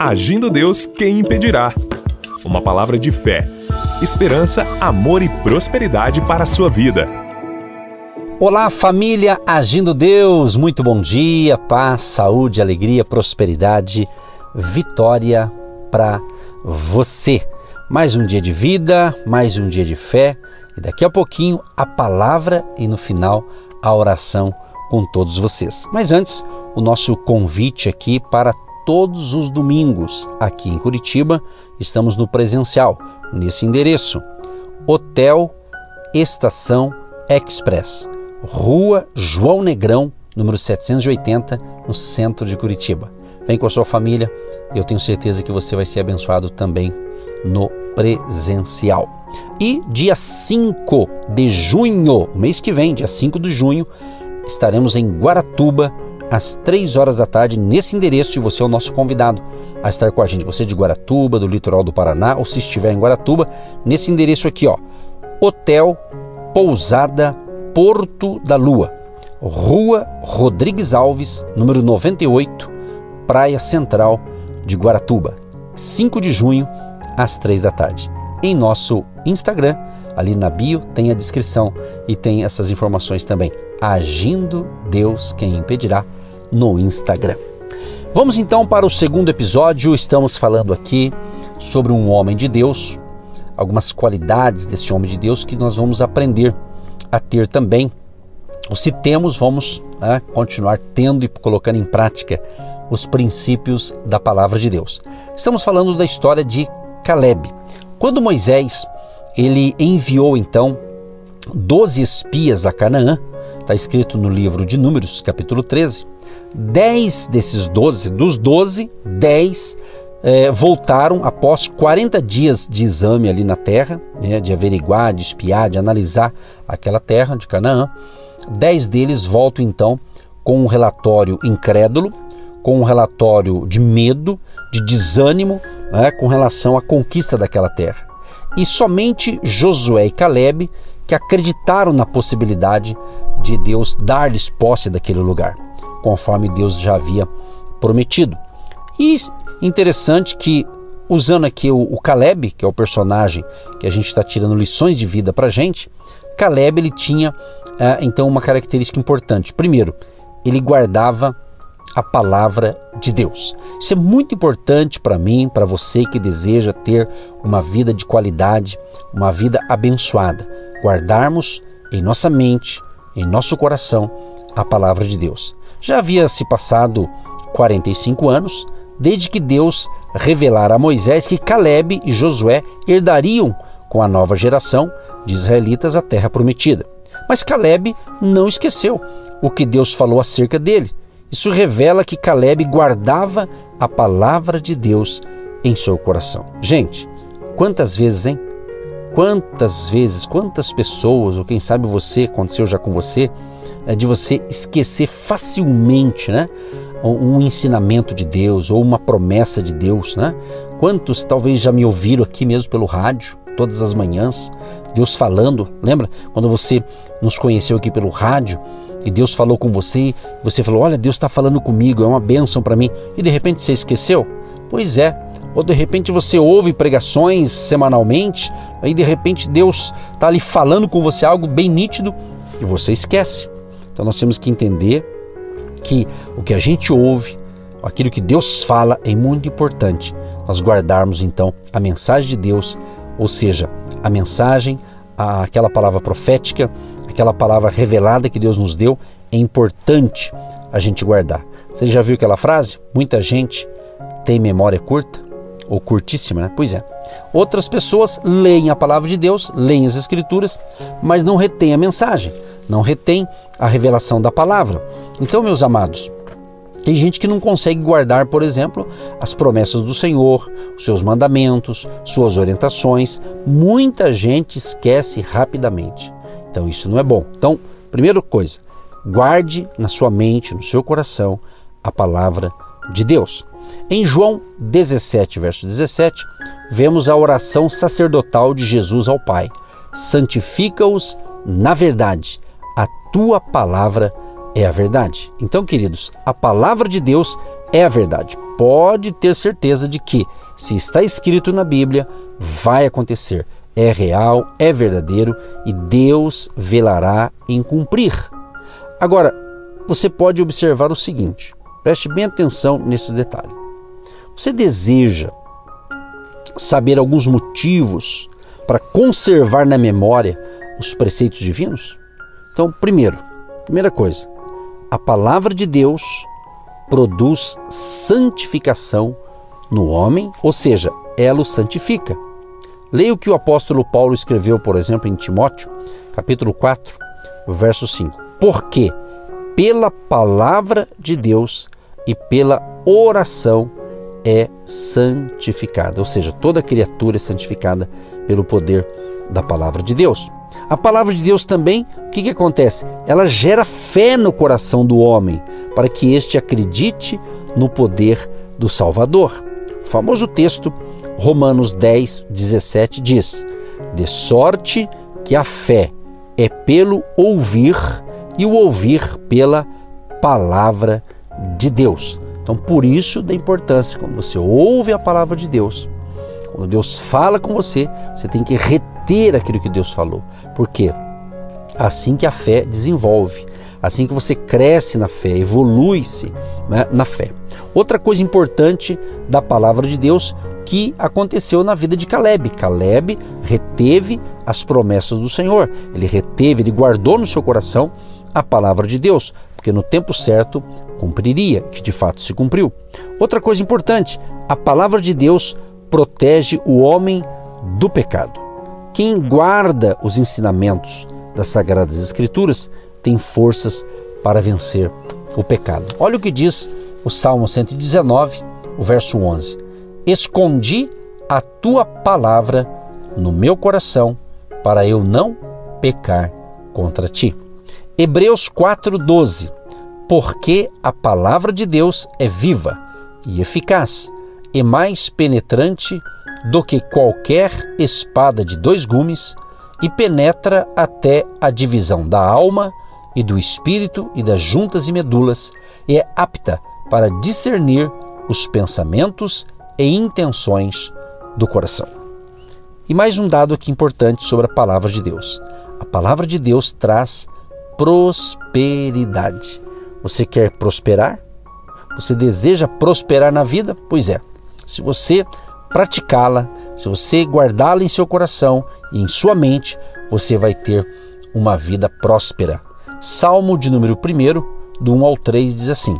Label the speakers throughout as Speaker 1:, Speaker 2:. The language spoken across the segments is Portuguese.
Speaker 1: Agindo Deus, quem impedirá? Uma palavra de fé, esperança, amor e prosperidade para a sua vida.
Speaker 2: Olá, família Agindo Deus, muito bom dia, paz, saúde, alegria, prosperidade, vitória para você. Mais um dia de vida, mais um dia de fé e daqui a pouquinho a palavra e no final a oração com todos vocês. Mas antes, o nosso convite aqui para todos os domingos aqui em Curitiba, estamos no presencial, nesse endereço: Hotel Estação Express, Rua João Negrão, número 780, no centro de Curitiba. Vem com a sua família, eu tenho certeza que você vai ser abençoado também no presencial. E dia 5 de junho, mês que vem, dia 5 de junho, estaremos em Guaratuba às 3 horas da tarde nesse endereço e você é o nosso convidado a estar com a gente. Você de Guaratuba, do litoral do Paraná, ou se estiver em Guaratuba, nesse endereço aqui, ó. Hotel Pousada Porto da Lua, Rua Rodrigues Alves, número 98, Praia Central de Guaratuba. 5 de junho, às 3 da tarde. Em nosso Instagram, ali na bio, tem a descrição e tem essas informações também. Agindo Deus Quem Impedirá no Instagram. Vamos então para o segundo episódio. Estamos falando aqui sobre um homem de Deus, algumas qualidades desse homem de Deus que nós vamos aprender a ter também. Ou se temos, vamos né, continuar tendo e colocando em prática os princípios da palavra de Deus. Estamos falando da história de Caleb. Quando Moisés ele enviou então 12 espias a Canaã, está escrito no livro de Números, capítulo 13, 10 desses 12, dos 12, 10 é, voltaram após 40 dias de exame ali na terra, né, de averiguar, de espiar, de analisar aquela terra de Canaã. 10 deles voltam então com um relatório incrédulo, com um relatório de medo, de desânimo né, com relação à conquista daquela terra. E somente Josué e Caleb que acreditaram na possibilidade de Deus dar-lhes posse daquele lugar, conforme Deus já havia prometido. E interessante que, usando aqui o, o Caleb, que é o personagem que a gente está tirando lições de vida para gente, Caleb ele tinha é, então uma característica importante. Primeiro, ele guardava a palavra de Deus. Isso é muito importante para mim, para você que deseja ter uma vida de qualidade, uma vida abençoada. Guardarmos em nossa mente, em nosso coração, a palavra de Deus. Já havia se passado 45 anos desde que Deus revelara a Moisés que Caleb e Josué herdariam com a nova geração de israelitas a terra prometida. Mas Caleb não esqueceu o que Deus falou acerca dele isso revela que Caleb guardava a palavra de Deus em seu coração. Gente, quantas vezes, hein? Quantas vezes, quantas pessoas, ou quem sabe você, aconteceu já com você, é de você esquecer facilmente, né? Um ensinamento de Deus ou uma promessa de Deus, né? Quantos talvez já me ouviram aqui mesmo pelo rádio, todas as manhãs, Deus falando. Lembra quando você nos conheceu aqui pelo rádio? e Deus falou com você, você falou: Olha, Deus está falando comigo, é uma bênção para mim, e de repente você esqueceu? Pois é. Ou de repente você ouve pregações semanalmente, aí de repente Deus está ali falando com você algo bem nítido e você esquece. Então nós temos que entender que o que a gente ouve, aquilo que Deus fala é muito importante. Nós guardarmos então a mensagem de Deus, ou seja, a mensagem, aquela palavra profética, aquela palavra revelada que Deus nos deu, é importante a gente guardar. Você já viu aquela frase? Muita gente tem memória curta ou curtíssima, né? Pois é. Outras pessoas leem a palavra de Deus, leem as escrituras, mas não retêm a mensagem, não retêm a revelação da palavra. Então, meus amados, tem gente que não consegue guardar, por exemplo, as promessas do Senhor, os seus mandamentos, suas orientações. Muita gente esquece rapidamente. Então isso não é bom. Então, primeira coisa, guarde na sua mente, no seu coração, a palavra de Deus. Em João 17, verso 17, vemos a oração sacerdotal de Jesus ao Pai: Santifica-os na verdade, a tua palavra é a verdade. Então, queridos, a palavra de Deus é a verdade. Pode ter certeza de que, se está escrito na Bíblia, vai acontecer. É real, é verdadeiro e Deus velará em cumprir. Agora, você pode observar o seguinte: preste bem atenção nesses detalhes. Você deseja saber alguns motivos para conservar na memória os preceitos divinos? Então, primeiro, primeira coisa, a palavra de Deus produz santificação no homem, ou seja, ela o santifica. Leia o que o apóstolo Paulo escreveu, por exemplo, em Timóteo, capítulo 4, verso 5. Porque pela palavra de Deus e pela oração é santificada, ou seja, toda criatura é santificada pelo poder da palavra de Deus. A palavra de Deus também, o que, que acontece? Ela gera fé no coração do homem, para que este acredite no poder do Salvador. O famoso texto, Romanos 10, 17, diz: De sorte que a fé é pelo ouvir, e o ouvir pela palavra de Deus. Então, por isso da importância, quando você ouve a palavra de Deus, quando Deus fala com você, você tem que reter aquilo que Deus falou. Por quê? Assim que a fé desenvolve, assim que você cresce na fé, evolui-se né, na fé. Outra coisa importante da palavra de Deus que aconteceu na vida de Caleb. Caleb reteve as promessas do Senhor, ele reteve, ele guardou no seu coração a palavra de Deus, porque no tempo certo cumpriria, que de fato se cumpriu. Outra coisa importante, a palavra de Deus protege o homem do pecado. Quem guarda os ensinamentos das Sagradas Escrituras tem forças para vencer o pecado. Olha o que diz o Salmo 119, o verso 11: Escondi a tua palavra no meu coração para eu não pecar contra ti. Hebreus 4:12 Porque a palavra de Deus é viva e eficaz e mais penetrante do que qualquer espada de dois gumes e penetra até a divisão da alma e do espírito e das juntas e medulas e é apta para discernir os pensamentos e intenções do coração. E mais um dado aqui importante sobre a palavra de Deus. A palavra de Deus traz prosperidade. Você quer prosperar? Você deseja prosperar na vida? Pois é. Se você praticá-la, se você guardá-la em seu coração e em sua mente, você vai ter uma vida próspera. Salmo de número 1, do 1 ao 3 diz assim: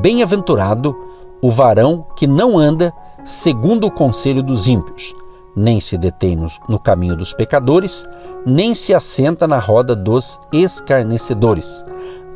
Speaker 2: Bem-aventurado o varão que não anda segundo o conselho dos ímpios, nem se detém no, caminho dos pecadores, nem se assenta na roda dos escarnecedores.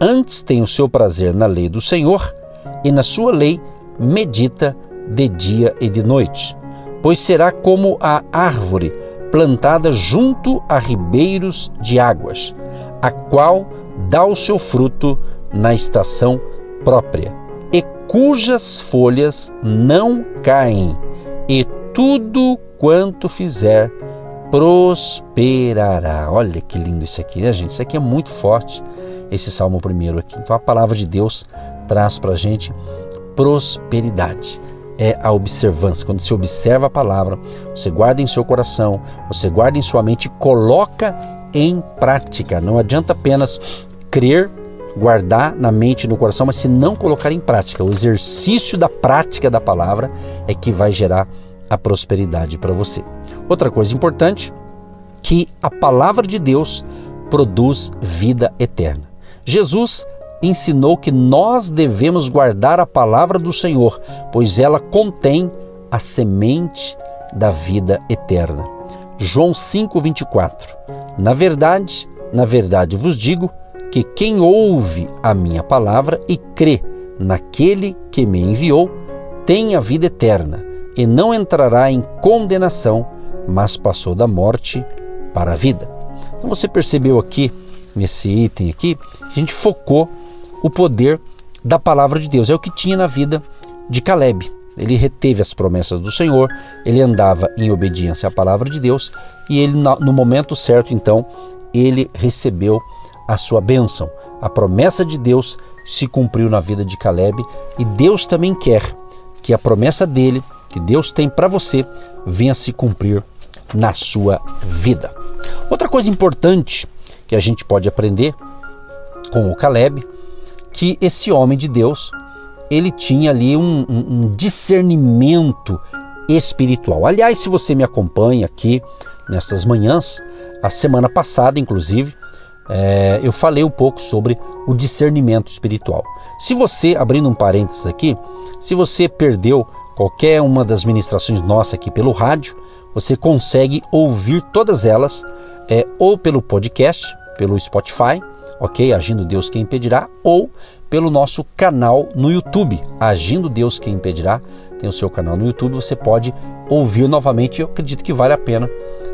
Speaker 2: Antes tem o seu prazer na lei do Senhor, e na sua lei medita de dia e de noite. Pois será como a árvore plantada junto a ribeiros de águas, a qual dá o seu fruto na estação própria, e cujas folhas não caem, e tudo quanto fizer prosperará. Olha que lindo isso aqui, né, gente? Isso aqui é muito forte, esse salmo primeiro aqui. Então a palavra de Deus traz para a gente prosperidade. É a observância. Quando você observa a palavra, você guarda em seu coração, você guarda em sua mente e coloca em prática. Não adianta apenas crer, guardar na mente e no coração, mas se não colocar em prática. O exercício da prática da palavra é que vai gerar a prosperidade para você. Outra coisa importante, que a palavra de Deus produz vida eterna. Jesus ensinou que nós devemos guardar a palavra do Senhor, pois ela contém a semente da vida eterna. João 5:24. Na verdade, na verdade vos digo que quem ouve a minha palavra e crê naquele que me enviou tem a vida eterna e não entrará em condenação, mas passou da morte para a vida. Então você percebeu aqui nesse item aqui, a gente focou o poder da palavra de Deus. É o que tinha na vida de Caleb. Ele reteve as promessas do Senhor, ele andava em obediência à palavra de Deus e ele, no momento certo, então, ele recebeu a sua bênção. A promessa de Deus se cumpriu na vida de Caleb e Deus também quer que a promessa dele, que Deus tem para você, venha se cumprir na sua vida. Outra coisa importante que a gente pode aprender com o Caleb, que esse homem de Deus, ele tinha ali um, um, discernimento espiritual. Aliás, se você me acompanha aqui nessas manhãs, a semana passada, inclusive, é, eu falei um pouco sobre o discernimento espiritual. Se você, abrindo um parênteses aqui, se você perdeu qualquer uma das ministrações nossas aqui pelo rádio, você consegue ouvir todas elas é, ou pelo podcast, pelo Spotify, ok? Agindo Deus quem impedirá, ou pelo nosso canal no YouTube, Agindo Deus quem impedirá. Tem o seu canal no YouTube, você pode ouvir novamente. Eu acredito que vale a pena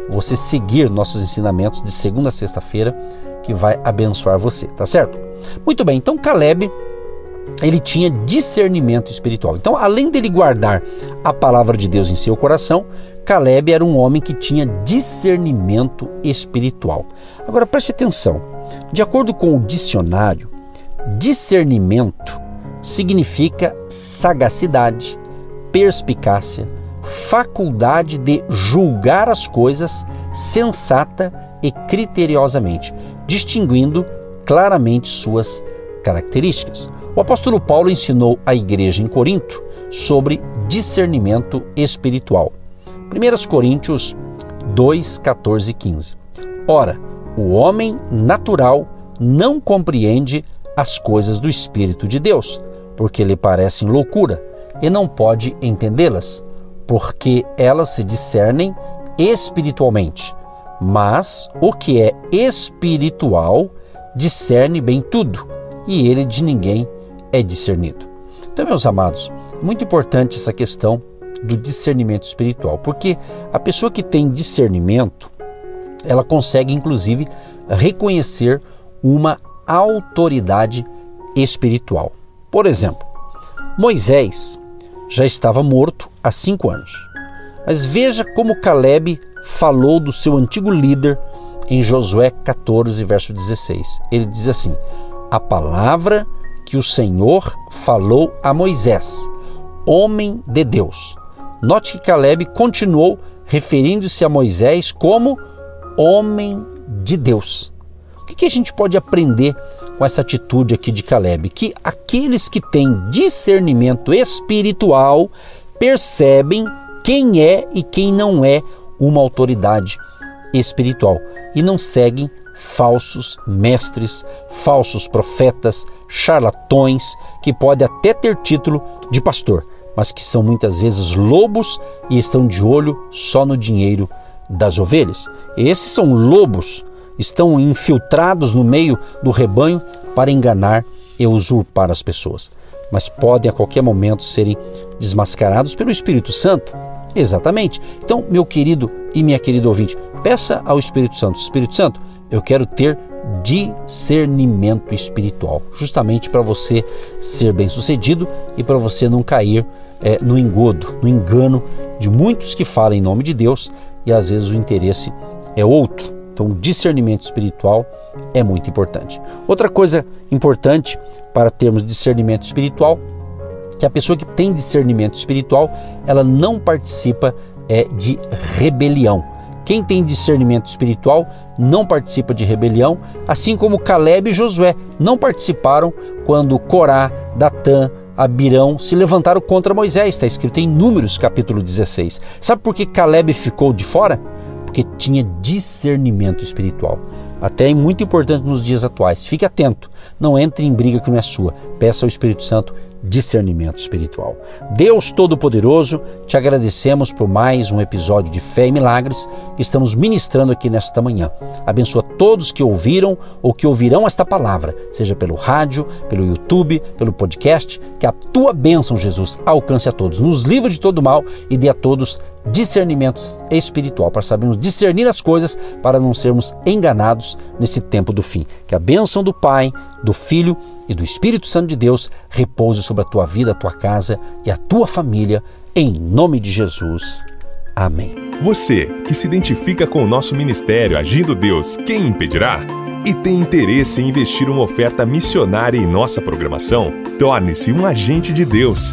Speaker 2: você seguir nossos ensinamentos de segunda a sexta-feira que vai abençoar você, tá certo? Muito bem, então Caleb ele tinha discernimento espiritual. Então, além dele guardar a palavra de Deus em seu coração, Caleb era um homem que tinha discernimento espiritual. Agora preste atenção. De acordo com o dicionário, discernimento significa sagacidade, perspicácia, faculdade de julgar as coisas sensata e criteriosamente, distinguindo claramente suas características. O apóstolo Paulo ensinou à igreja em Corinto sobre discernimento espiritual. 1 Coríntios 2, 14 e 15. Ora, o homem natural não compreende as coisas do Espírito de Deus, porque lhe parecem loucura, e não pode entendê-las, porque elas se discernem espiritualmente. Mas o que é espiritual discerne bem tudo, e ele de ninguém é discernido. Então, meus amados, muito importante essa questão do discernimento espiritual, porque a pessoa que tem discernimento, ela consegue inclusive reconhecer uma autoridade espiritual. Por exemplo, Moisés já estava morto há cinco anos. Mas veja como Caleb falou do seu antigo líder em Josué 14, verso 16. Ele diz assim: A palavra que o Senhor falou a Moisés, homem de Deus. Note que Caleb continuou referindo-se a Moisés como homem de Deus. O que a gente pode aprender com essa atitude aqui de Caleb? Que aqueles que têm discernimento espiritual percebem quem é e quem não é uma autoridade espiritual e não seguem falsos mestres, falsos profetas, charlatões que podem até ter título de pastor, mas que são muitas vezes lobos e estão de olho só no dinheiro das ovelhas. Esses são lobos, estão infiltrados no meio do rebanho para enganar e usurpar as pessoas, mas podem a qualquer momento serem desmascarados pelo Espírito Santo Exatamente. Então, meu querido e minha querida ouvinte, peça ao Espírito Santo: Espírito Santo, eu quero ter discernimento espiritual, justamente para você ser bem sucedido e para você não cair é, no engodo, no engano de muitos que falam em nome de Deus e às vezes o interesse é outro. Então, discernimento espiritual é muito importante. Outra coisa importante para termos discernimento espiritual que a pessoa que tem discernimento espiritual, ela não participa é, de rebelião. Quem tem discernimento espiritual não participa de rebelião, assim como Caleb e Josué não participaram quando Corá, Datã, Abirão se levantaram contra Moisés, está escrito em Números capítulo 16. Sabe por que Caleb ficou de fora? Porque tinha discernimento espiritual. Até é muito importante nos dias atuais. Fique atento, não entre em briga que não é sua. Peça ao Espírito Santo discernimento espiritual. Deus Todo-Poderoso, te agradecemos por mais um episódio de Fé e Milagres que estamos ministrando aqui nesta manhã. Abençoa todos que ouviram ou que ouvirão esta palavra, seja pelo rádio, pelo YouTube, pelo podcast, que a tua bênção, Jesus, alcance a todos, nos livre de todo mal e dê a todos discernimento espiritual, para sabermos discernir as coisas, para não sermos enganados nesse tempo do fim. Que a bênção do Pai, do Filho e do Espírito Santo de Deus repouse sobre a tua vida, a tua casa e a tua família, em nome de Jesus. Amém.
Speaker 1: Você que se identifica com o nosso ministério Agindo Deus, quem impedirá? e tem interesse em investir uma oferta missionária em nossa programação, torne-se um agente de Deus